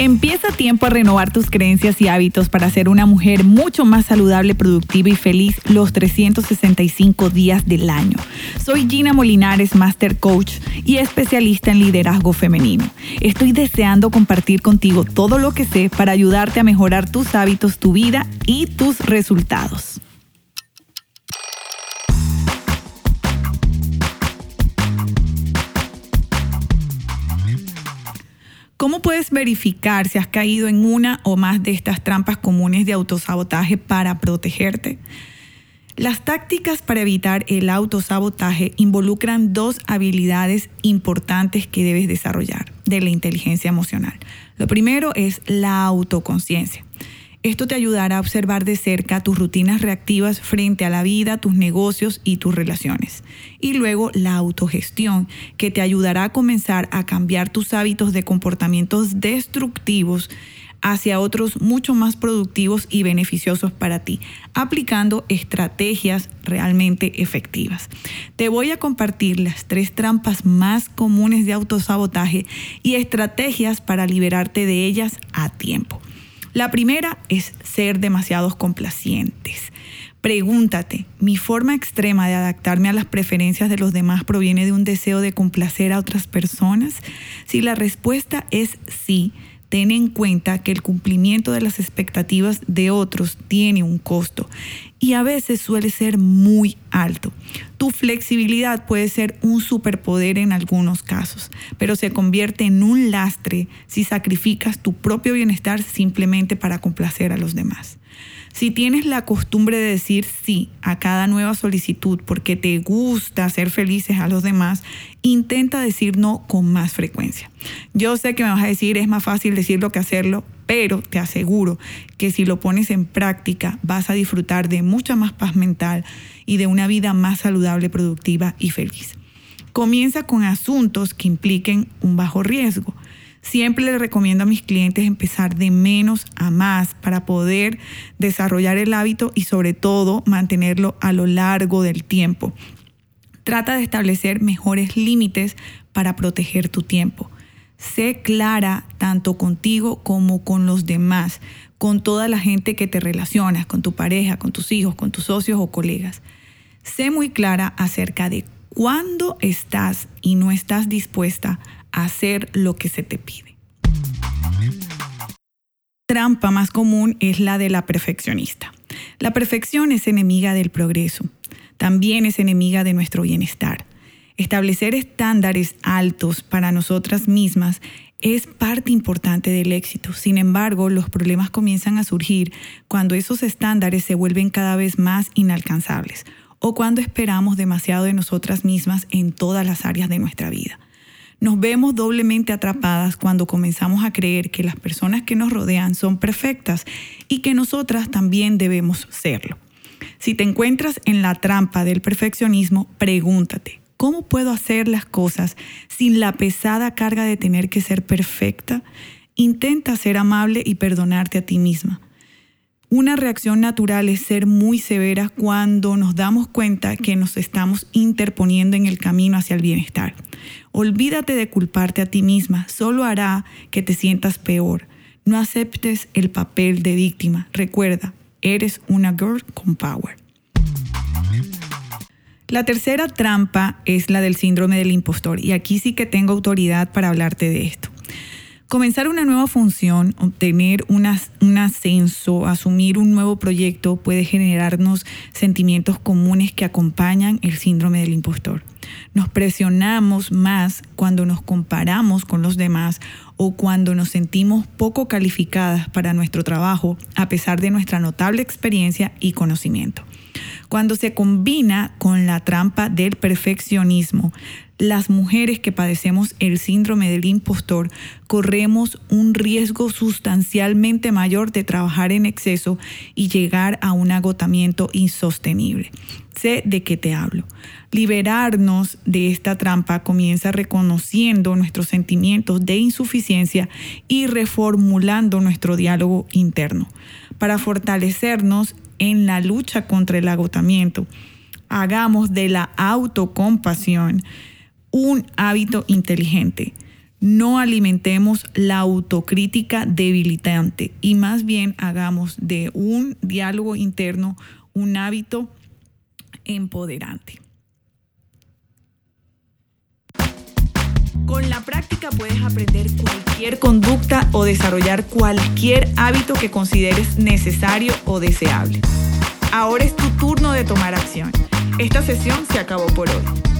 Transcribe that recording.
Empieza tiempo a renovar tus creencias y hábitos para ser una mujer mucho más saludable, productiva y feliz los 365 días del año. Soy Gina Molinares, Master Coach y especialista en liderazgo femenino. Estoy deseando compartir contigo todo lo que sé para ayudarte a mejorar tus hábitos, tu vida y tus resultados. ¿Cómo puedes verificar si has caído en una o más de estas trampas comunes de autosabotaje para protegerte? Las tácticas para evitar el autosabotaje involucran dos habilidades importantes que debes desarrollar de la inteligencia emocional. Lo primero es la autoconciencia. Esto te ayudará a observar de cerca tus rutinas reactivas frente a la vida, tus negocios y tus relaciones. Y luego la autogestión, que te ayudará a comenzar a cambiar tus hábitos de comportamientos destructivos hacia otros mucho más productivos y beneficiosos para ti, aplicando estrategias realmente efectivas. Te voy a compartir las tres trampas más comunes de autosabotaje y estrategias para liberarte de ellas a tiempo. La primera es ser demasiados complacientes. Pregúntate, ¿mi forma extrema de adaptarme a las preferencias de los demás proviene de un deseo de complacer a otras personas? Si la respuesta es sí, ten en cuenta que el cumplimiento de las expectativas de otros tiene un costo y a veces suele ser muy alto. Tu flexibilidad puede ser un superpoder en algunos casos, pero se convierte en un lastre si sacrificas tu propio bienestar simplemente para complacer a los demás. Si tienes la costumbre de decir sí a cada nueva solicitud porque te gusta hacer felices a los demás, intenta decir no con más frecuencia. Yo sé que me vas a decir es más fácil decirlo que hacerlo, pero te aseguro que si lo pones en práctica vas a disfrutar de mucha más paz mental y de una vida más saludable, productiva y feliz. Comienza con asuntos que impliquen un bajo riesgo. Siempre le recomiendo a mis clientes empezar de menos a más para poder desarrollar el hábito y sobre todo mantenerlo a lo largo del tiempo. Trata de establecer mejores límites para proteger tu tiempo. Sé clara tanto contigo como con los demás, con toda la gente que te relacionas, con tu pareja, con tus hijos, con tus socios o colegas. Sé muy clara acerca de cuándo estás y no estás dispuesta a hacer lo que se te pide. Trampa más común es la de la perfeccionista. La perfección es enemiga del progreso, también es enemiga de nuestro bienestar. Establecer estándares altos para nosotras mismas es parte importante del éxito. Sin embargo, los problemas comienzan a surgir cuando esos estándares se vuelven cada vez más inalcanzables o cuando esperamos demasiado de nosotras mismas en todas las áreas de nuestra vida. Nos vemos doblemente atrapadas cuando comenzamos a creer que las personas que nos rodean son perfectas y que nosotras también debemos serlo. Si te encuentras en la trampa del perfeccionismo, pregúntate, ¿Cómo puedo hacer las cosas sin la pesada carga de tener que ser perfecta? Intenta ser amable y perdonarte a ti misma. Una reacción natural es ser muy severa cuando nos damos cuenta que nos estamos interponiendo en el camino hacia el bienestar. Olvídate de culparte a ti misma, solo hará que te sientas peor. No aceptes el papel de víctima. Recuerda, eres una girl con power. La tercera trampa es la del síndrome del impostor y aquí sí que tengo autoridad para hablarte de esto. Comenzar una nueva función, obtener un ascenso, asumir un nuevo proyecto puede generarnos sentimientos comunes que acompañan el síndrome del impostor. Nos presionamos más cuando nos comparamos con los demás o cuando nos sentimos poco calificadas para nuestro trabajo a pesar de nuestra notable experiencia y conocimiento. Cuando se combina con la trampa del perfeccionismo, las mujeres que padecemos el síndrome del impostor corremos un riesgo sustancialmente mayor de trabajar en exceso y llegar a un agotamiento insostenible. Sé de qué te hablo. Liberarnos de esta trampa comienza reconociendo nuestros sentimientos de insuficiencia y reformulando nuestro diálogo interno. Para fortalecernos en la lucha contra el agotamiento. Hagamos de la autocompasión un hábito inteligente. no alimentemos la autocrítica debilitante y más bien hagamos de un diálogo interno un hábito empoderante. Con la práctica puedes aprender cualquier conducta o desarrollar cualquier hábito que consideres necesario o deseable. Ahora es tu turno de tomar acción. Esta sesión se acabó por hoy.